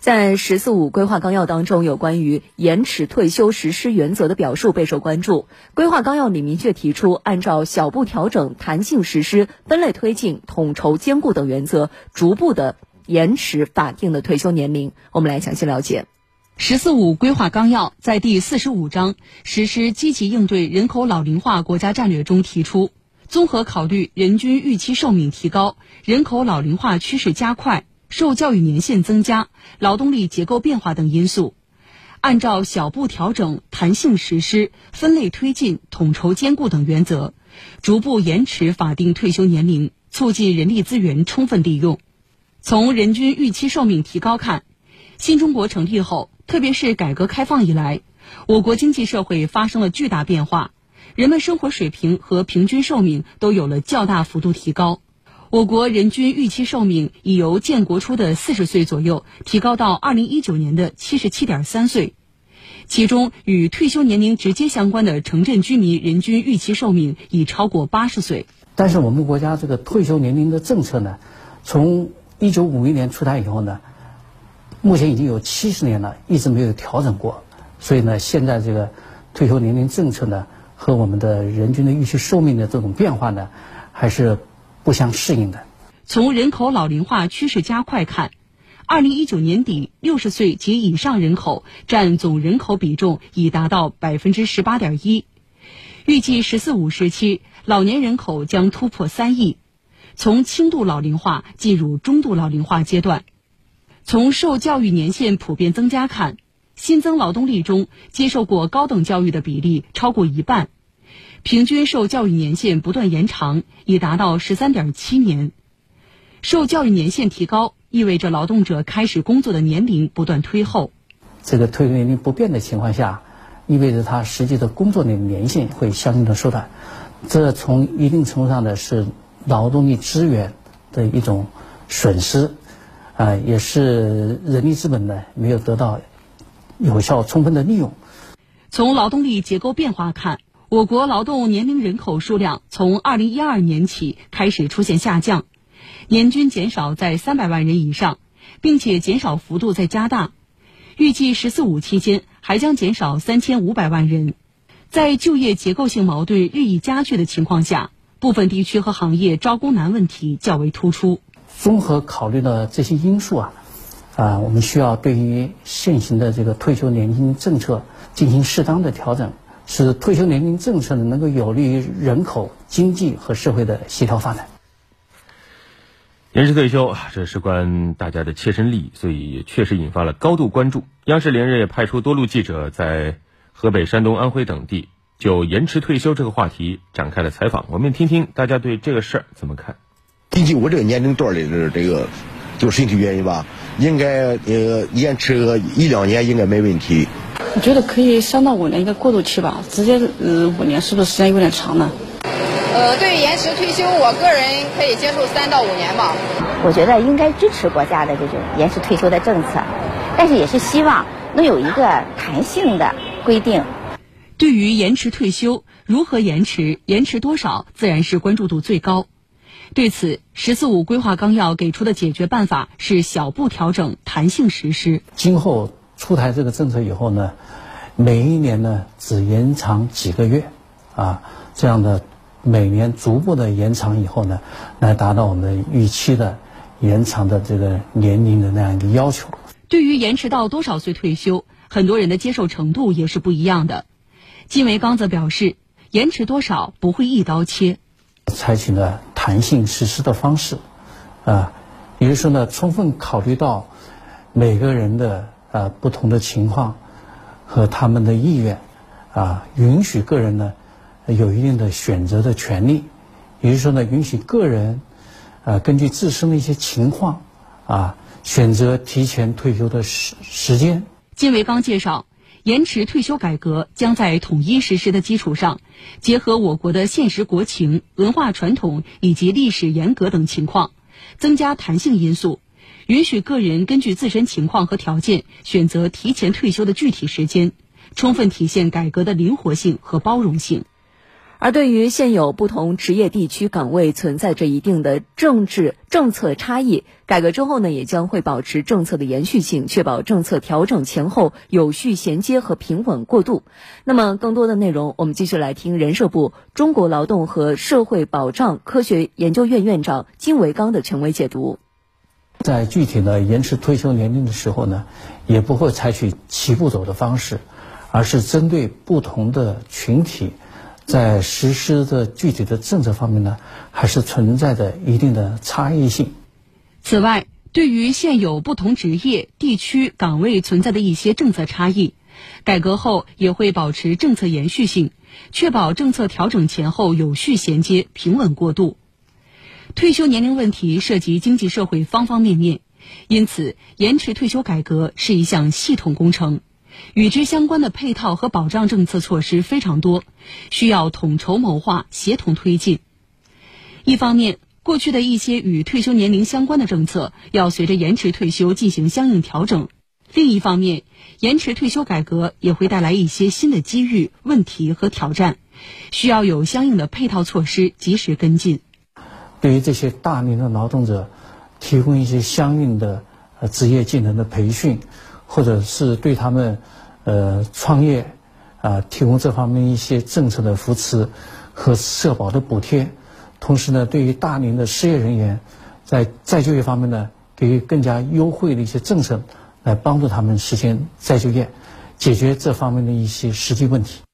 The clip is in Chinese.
在“十四五”规划纲要当中，有关于延迟退休实施原则的表述备受关注。规划纲要里明确提出，按照小步调整、弹性实施、分类推进、统筹兼顾等原则，逐步的延迟法定的退休年龄。我们来详细了解。“十四五”规划纲要在第四十五章“实施积极应对人口老龄化国家战略”中提出，综合考虑人均预期寿命提高、人口老龄化趋势加快。受教育年限增加、劳动力结构变化等因素，按照小步调整、弹性实施、分类推进、统筹兼顾等原则，逐步延迟法定退休年龄，促进人力资源充分利用。从人均预期寿命提高看，新中国成立后，特别是改革开放以来，我国经济社会发生了巨大变化，人们生活水平和平均寿命都有了较大幅度提高。我国人均预期寿命已由建国初的四十岁左右提高到二零一九年的七十七点三岁，其中与退休年龄直接相关的城镇居民人均预期寿命已超过八十岁。但是我们国家这个退休年龄的政策呢，从一九五一年出台以后呢，目前已经有七十年了，一直没有调整过。所以呢，现在这个退休年龄政策呢，和我们的人均的预期寿命的这种变化呢，还是。不相适应的。从人口老龄化趋势加快看，二零一九年底，六十岁及以上人口占总人口比重已达到百分之十八点一。预计“十四五”时期，老年人口将突破三亿，从轻度老龄化进入中度老龄化阶段。从受教育年限普遍增加看，新增劳动力中接受过高等教育的比例超过一半。平均受教育年限不断延长，已达到十三点七年。受教育年限提高，意味着劳动者开始工作的年龄不断推后。这个退休年龄不变的情况下，意味着他实际的工作的年限会相应的缩短。这从一定程度上呢是劳动力资源的一种损失，啊，也是人力资本呢没有得到有效充分的利用。从劳动力结构变化看。我国劳动年龄人口数量从二零一二年起开始出现下降，年均减少在三百万人以上，并且减少幅度在加大，预计“十四五”期间还将减少三千五百万人。在就业结构性矛盾日益加剧的情况下，部分地区和行业招工难问题较为突出。综合考虑了这些因素啊，啊，我们需要对于现行的这个退休年龄政策进行适当的调整。使退休年龄政策呢能够有利于人口、经济和社会的协调发展。延迟退休，这事关大家的切身利益，所以也确实引发了高度关注。央视连日也派出多路记者在河北、山东、安徽等地就延迟退休这个话题展开了采访。我们听听大家对这个事儿怎么看。毕竟我这个年龄段里的这个，就身体原因吧，应该呃延迟个一两年应该没问题。我觉得可以三到五年一个过渡期吧，直接呃五年是不是时间有点长呢？呃，对于延迟退休，我个人可以接受三到五年吧。我觉得应该支持国家的这种延迟退休的政策，但是也是希望能有一个弹性的规定。对于延迟退休，如何延迟，延迟多少，自然是关注度最高。对此，“十四五”规划纲要给出的解决办法是小步调整、弹性实施。今后。出台这个政策以后呢，每一年呢只延长几个月，啊，这样的每年逐步的延长以后呢，来达到我们预期的延长的这个年龄的那样一个要求。对于延迟到多少岁退休，很多人的接受程度也是不一样的。金维刚则表示，延迟多少不会一刀切，采取了弹性实施的方式，啊，也就是说呢，充分考虑到每个人的。呃，不同的情况和他们的意愿，啊，允许个人呢有一定的选择的权利，也就是说呢，允许个人，呃，根据自身的一些情况，啊，选择提前退休的时时间。金维刚介绍，延迟退休改革将在统一实施的基础上，结合我国的现实国情、文化传统以及历史沿革等情况，增加弹性因素。允许个人根据自身情况和条件选择提前退休的具体时间，充分体现改革的灵活性和包容性。而对于现有不同职业地区岗位存在着一定的政治政策差异，改革之后呢，也将会保持政策的延续性，确保政策调整前后有序衔接和平稳过渡。那么，更多的内容，我们继续来听人社部中国劳动和社会保障科学研究院院长金维刚的权威解读。在具体的延迟退休年龄的时候呢，也不会采取齐步走的方式，而是针对不同的群体。在实施的具体的政策方面呢，还是存在着一定的差异性。此外，对于现有不同职业、地区岗位存在的一些政策差异，改革后也会保持政策延续性，确保政策调整前后有序衔接、平稳过渡。退休年龄问题涉及经济社会方方面面，因此延迟退休改革是一项系统工程。与之相关的配套和保障政策措施非常多，需要统筹谋划、协同推进。一方面，过去的一些与退休年龄相关的政策要随着延迟退休进行相应调整；另一方面，延迟退休改革也会带来一些新的机遇、问题和挑战，需要有相应的配套措施及时跟进。对于这些大龄的劳动者，提供一些相应的职业技能的培训。或者是对他们，呃，创业，啊，提供这方面一些政策的扶持和社保的补贴，同时呢，对于大龄的失业人员，在再就业方面呢，给予更加优惠的一些政策，来帮助他们实现再就业，解决这方面的一些实际问题。